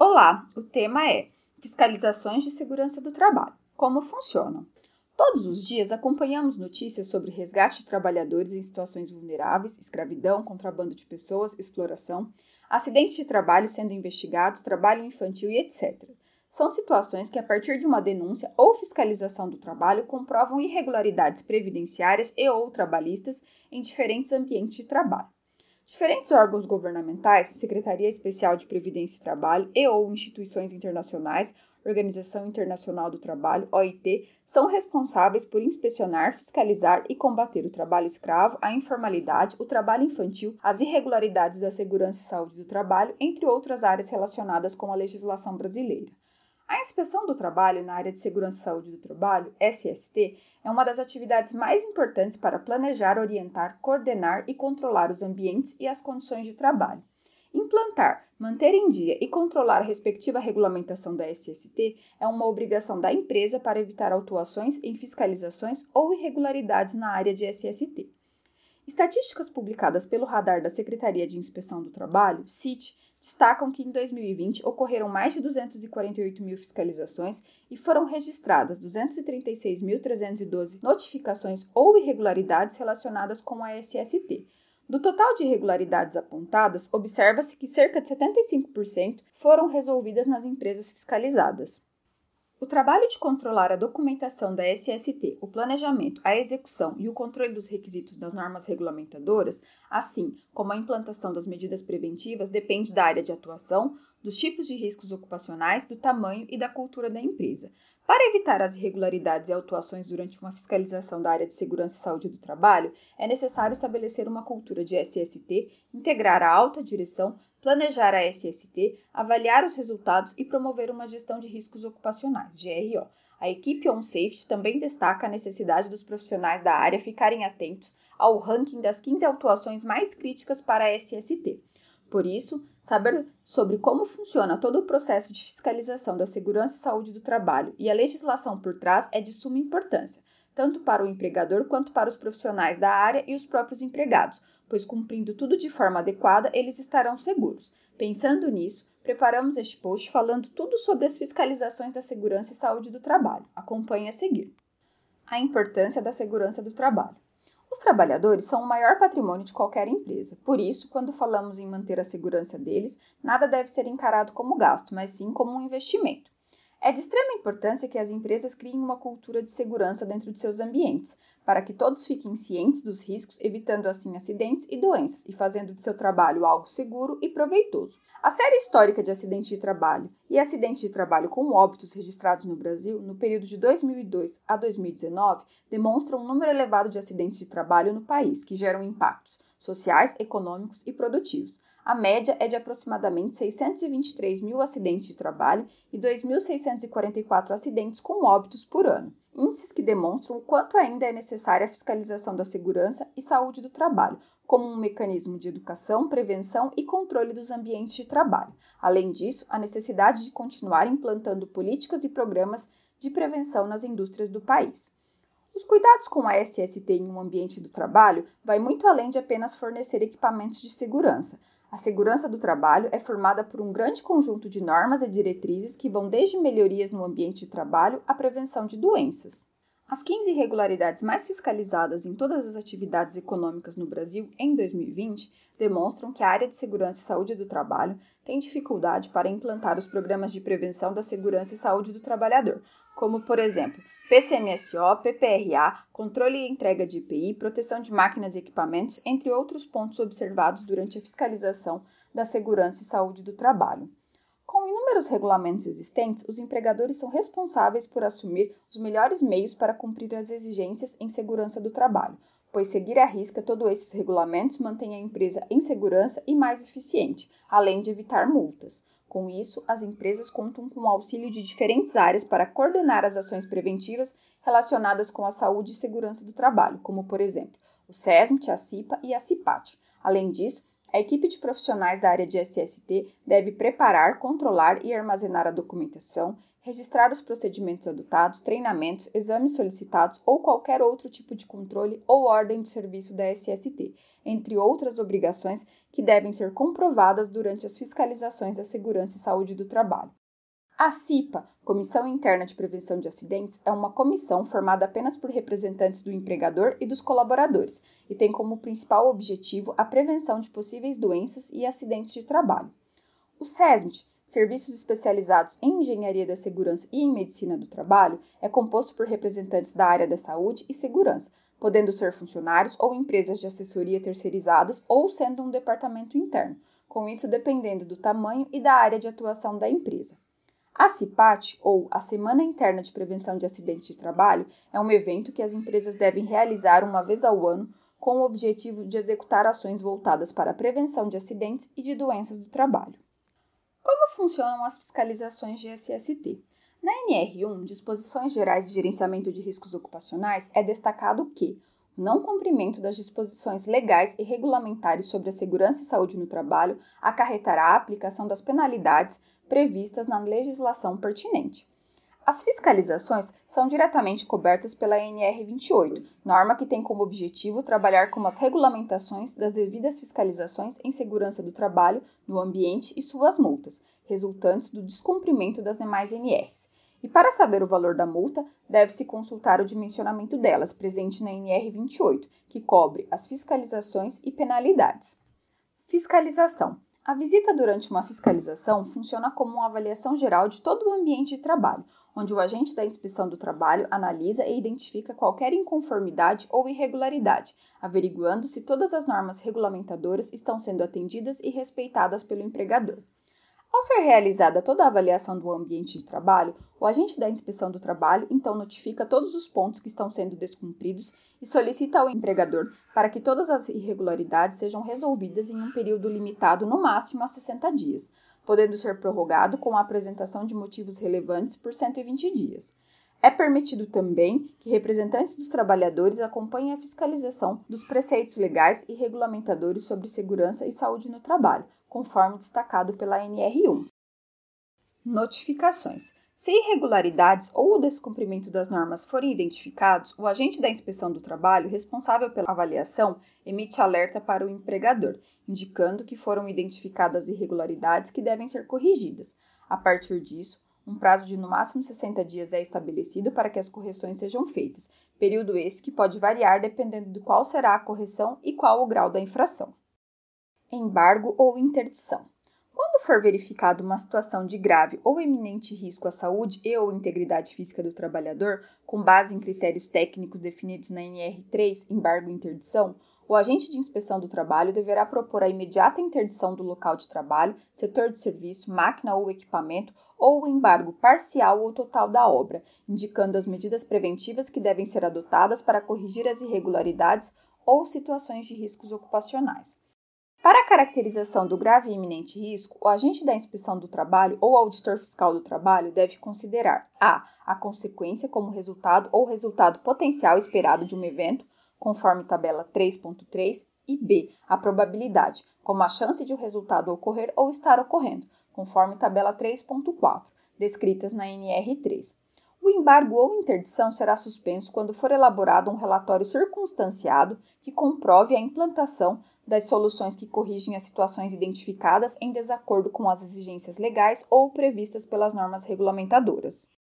Olá, o tema é Fiscalizações de Segurança do Trabalho. Como funcionam? Todos os dias acompanhamos notícias sobre resgate de trabalhadores em situações vulneráveis, escravidão, contrabando de pessoas, exploração, acidentes de trabalho sendo investigados, trabalho infantil e etc. São situações que, a partir de uma denúncia ou fiscalização do trabalho, comprovam irregularidades previdenciárias e ou trabalhistas em diferentes ambientes de trabalho. Diferentes órgãos governamentais, Secretaria Especial de Previdência e Trabalho e ou instituições internacionais, Organização Internacional do Trabalho, OIT, são responsáveis por inspecionar, fiscalizar e combater o trabalho escravo, a informalidade, o trabalho infantil, as irregularidades da segurança e saúde do trabalho, entre outras áreas relacionadas com a legislação brasileira. A inspeção do trabalho na área de segurança e saúde do trabalho, SST, é uma das atividades mais importantes para planejar, orientar, coordenar e controlar os ambientes e as condições de trabalho. Implantar, manter em dia e controlar a respectiva regulamentação da SST é uma obrigação da empresa para evitar autuações em fiscalizações ou irregularidades na área de SST. Estatísticas publicadas pelo Radar da Secretaria de Inspeção do Trabalho, CIT, destacam que em 2020 ocorreram mais de 248 mil fiscalizações e foram registradas 236.312 notificações ou irregularidades relacionadas com a SST. Do total de irregularidades apontadas, observa-se que cerca de 75% foram resolvidas nas empresas fiscalizadas. O trabalho de controlar a documentação da SST, o planejamento, a execução e o controle dos requisitos das normas regulamentadoras, assim como a implantação das medidas preventivas, depende da área de atuação, dos tipos de riscos ocupacionais, do tamanho e da cultura da empresa. Para evitar as irregularidades e autuações durante uma fiscalização da área de segurança e saúde do trabalho, é necessário estabelecer uma cultura de SST, integrar a alta direção, planejar a SST, avaliar os resultados e promover uma gestão de riscos ocupacionais, GRO. A equipe On Safety também destaca a necessidade dos profissionais da área ficarem atentos ao ranking das 15 autuações mais críticas para a SST. Por isso, saber sobre como funciona todo o processo de fiscalização da segurança e saúde do trabalho e a legislação por trás é de suma importância, tanto para o empregador quanto para os profissionais da área e os próprios empregados, pois cumprindo tudo de forma adequada, eles estarão seguros. Pensando nisso, preparamos este post falando tudo sobre as fiscalizações da segurança e saúde do trabalho. Acompanhe a seguir. A importância da segurança do trabalho. Os trabalhadores são o maior patrimônio de qualquer empresa. Por isso, quando falamos em manter a segurança deles, nada deve ser encarado como gasto, mas sim como um investimento. É de extrema importância que as empresas criem uma cultura de segurança dentro de seus ambientes, para que todos fiquem cientes dos riscos, evitando assim acidentes e doenças e fazendo de seu trabalho algo seguro e proveitoso. A série histórica de acidentes de trabalho e acidentes de trabalho com óbitos registrados no Brasil no período de 2002 a 2019 demonstram um número elevado de acidentes de trabalho no país, que geram impactos sociais, econômicos e produtivos, a média é de aproximadamente 623 mil acidentes de trabalho e 2.644 acidentes com óbitos por ano. Índices que demonstram o quanto ainda é necessária a fiscalização da segurança e saúde do trabalho, como um mecanismo de educação, prevenção e controle dos ambientes de trabalho. Além disso, a necessidade de continuar implantando políticas e programas de prevenção nas indústrias do país. Os cuidados com a SST em um ambiente do trabalho vai muito além de apenas fornecer equipamentos de segurança. A segurança do trabalho é formada por um grande conjunto de normas e diretrizes que vão desde melhorias no ambiente de trabalho à prevenção de doenças. As 15 irregularidades mais fiscalizadas em todas as atividades econômicas no Brasil em 2020 demonstram que a área de segurança e saúde do trabalho tem dificuldade para implantar os programas de prevenção da segurança e saúde do trabalhador, como, por exemplo, PCMSO, PPRA, controle e entrega de IPI, proteção de máquinas e equipamentos, entre outros pontos observados durante a fiscalização da segurança e saúde do trabalho. Com inúmeros regulamentos existentes, os empregadores são responsáveis por assumir os melhores meios para cumprir as exigências em segurança do trabalho, pois seguir à risca todos esses regulamentos mantém a empresa em segurança e mais eficiente, além de evitar multas. Com isso, as empresas contam com o auxílio de diferentes áreas para coordenar as ações preventivas relacionadas com a saúde e segurança do trabalho, como, por exemplo, o SESMIT, a CIPA e a CIPAT. Além disso, A equipe de profissionais da área de SST deve preparar, controlar e armazenar a documentação, registrar os procedimentos adotados, treinamentos, exames solicitados ou qualquer outro tipo de controle ou ordem de serviço da SST, entre outras obrigações que devem ser comprovadas durante as fiscalizações da segurança e saúde do trabalho. A CIPA, Comissão Interna de Prevenção de Acidentes, é uma comissão formada apenas por representantes do empregador e dos colaboradores e tem como principal objetivo a prevenção de possíveis doenças e acidentes de trabalho. O SESMIT, Serviços Especializados em Engenharia da Segurança e em Medicina do Trabalho, é composto por representantes da área da saúde e segurança, podendo ser funcionários ou empresas de assessoria terceirizadas ou sendo um departamento interno, com isso dependendo do tamanho e da área de atuação da empresa. A CIPAT, ou a Semana Interna de Prevenção de Acidentes de Trabalho, é um evento que as empresas devem realizar uma vez ao ano com o objetivo de executar ações voltadas para a prevenção de acidentes e de doenças do trabalho. Como funcionam as fiscalizações de SST? Na NR1, Disposições Gerais de Gerenciamento de Riscos Ocupacionais, é destacado que o não cumprimento das disposições legais e regulamentares sobre a segurança e saúde no trabalho acarretará a aplicação das penalidades previstas na legislação pertinente. As fiscalizações são diretamente cobertas pela NR 28, norma que tem como objetivo trabalhar com as regulamentações das devidas fiscalizações em segurança do trabalho, no ambiente e suas multas, resultantes do descumprimento das demais NRs. E para saber o valor da multa, deve-se consultar o dimensionamento delas, presente na NR 28, que cobre as fiscalizações e penalidades. Fiscalização a visita durante uma fiscalização funciona como uma avaliação geral de todo o ambiente de trabalho, onde o agente da inspeção do trabalho analisa e identifica qualquer inconformidade ou irregularidade, averiguando se todas as normas regulamentadoras estão sendo atendidas e respeitadas pelo empregador. Ao ser realizada toda a avaliação do ambiente de trabalho, o agente da inspeção do trabalho então notifica todos os pontos que estão sendo descumpridos e solicita ao empregador para que todas as irregularidades sejam resolvidas em um período limitado no máximo a 60 dias, podendo ser prorrogado com a apresentação de motivos relevantes por 120 dias. É permitido também que representantes dos trabalhadores acompanhem a fiscalização dos preceitos legais e regulamentadores sobre segurança e saúde no trabalho, conforme destacado pela NR1. Notificações. Se irregularidades ou o descumprimento das normas forem identificados, o agente da inspeção do trabalho responsável pela avaliação emite alerta para o empregador, indicando que foram identificadas irregularidades que devem ser corrigidas. A partir disso, um prazo de no máximo 60 dias é estabelecido para que as correções sejam feitas, período esse que pode variar dependendo de qual será a correção e qual o grau da infração. Embargo ou interdição. Quando for verificada uma situação de grave ou eminente risco à saúde e ou integridade física do trabalhador, com base em critérios técnicos definidos na NR3, embargo e interdição, o agente de inspeção do trabalho deverá propor a imediata interdição do local de trabalho, setor de serviço, máquina ou equipamento ou o embargo parcial ou total da obra, indicando as medidas preventivas que devem ser adotadas para corrigir as irregularidades ou situações de riscos ocupacionais. Para a caracterização do grave e iminente risco, o agente da inspeção do trabalho ou auditor fiscal do trabalho deve considerar a. a consequência como resultado ou resultado potencial esperado de um evento, conforme tabela 3.3, e b. a probabilidade, como a chance de o resultado ocorrer ou estar ocorrendo, conforme tabela 3.4, descritas na NR3. O embargo ou interdição será suspenso quando for elaborado um relatório circunstanciado que comprove a implantação das soluções que corrigem as situações identificadas em desacordo com as exigências legais ou previstas pelas normas regulamentadoras.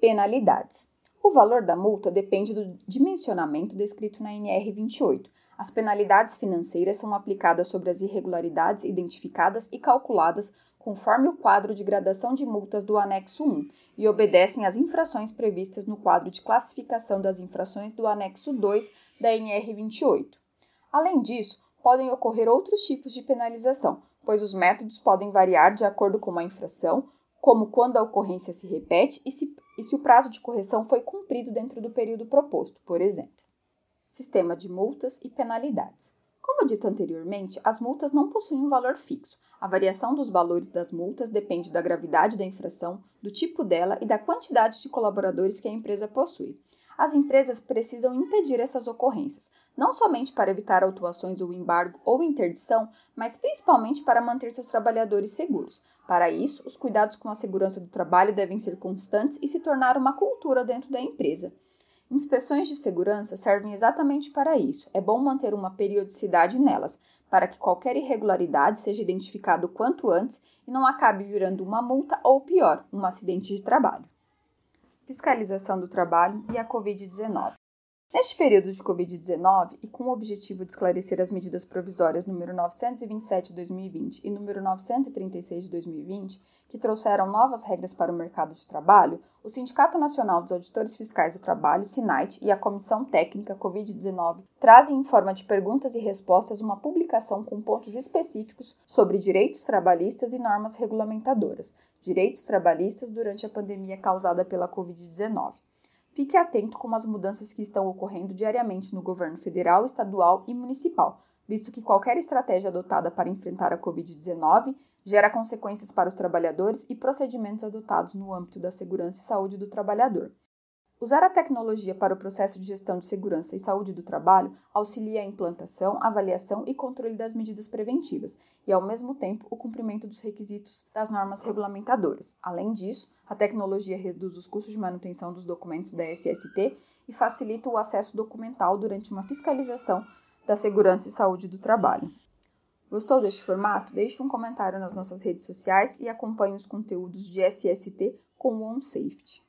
Penalidades. O valor da multa depende do dimensionamento descrito na NR 28. As penalidades financeiras são aplicadas sobre as irregularidades identificadas e calculadas conforme o quadro de gradação de multas do anexo 1 e obedecem às infrações previstas no quadro de classificação das infrações do anexo 2 da NR 28. Além disso, podem ocorrer outros tipos de penalização, pois os métodos podem variar de acordo com a infração, como quando a ocorrência se repete e se, e se o prazo de correção foi cumprido dentro do período proposto, por exemplo. Sistema de multas e penalidades. Como dito anteriormente, as multas não possuem um valor fixo. A variação dos valores das multas depende da gravidade da infração, do tipo dela e da quantidade de colaboradores que a empresa possui. As empresas precisam impedir essas ocorrências, não somente para evitar autuações ou embargo ou interdição, mas principalmente para manter seus trabalhadores seguros. Para isso, os cuidados com a segurança do trabalho devem ser constantes e se tornar uma cultura dentro da empresa. Inspeções de segurança servem exatamente para isso. É bom manter uma periodicidade nelas, para que qualquer irregularidade seja identificada o quanto antes e não acabe virando uma multa ou, pior, um acidente de trabalho. Fiscalização do trabalho e a Covid-19. Neste período de Covid-19, e com o objetivo de esclarecer as medidas provisórias número 927 de 2020 e número 936 de 2020, que trouxeram novas regras para o mercado de trabalho, o Sindicato Nacional dos Auditores Fiscais do Trabalho, SINAIT, e a Comissão Técnica Covid-19 trazem em forma de perguntas e respostas uma publicação com pontos específicos sobre direitos trabalhistas e normas regulamentadoras, direitos trabalhistas durante a pandemia causada pela Covid-19. Fique atento com as mudanças que estão ocorrendo diariamente no governo federal, estadual e municipal, visto que qualquer estratégia adotada para enfrentar a Covid-19 gera consequências para os trabalhadores e procedimentos adotados no âmbito da segurança e saúde do trabalhador. Usar a tecnologia para o processo de gestão de segurança e saúde do trabalho auxilia a implantação, avaliação e controle das medidas preventivas e, ao mesmo tempo, o cumprimento dos requisitos das normas regulamentadoras. Além disso, a tecnologia reduz os custos de manutenção dos documentos da SST e facilita o acesso documental durante uma fiscalização da segurança e saúde do trabalho. Gostou deste formato? Deixe um comentário nas nossas redes sociais e acompanhe os conteúdos de SST com o OnSafety.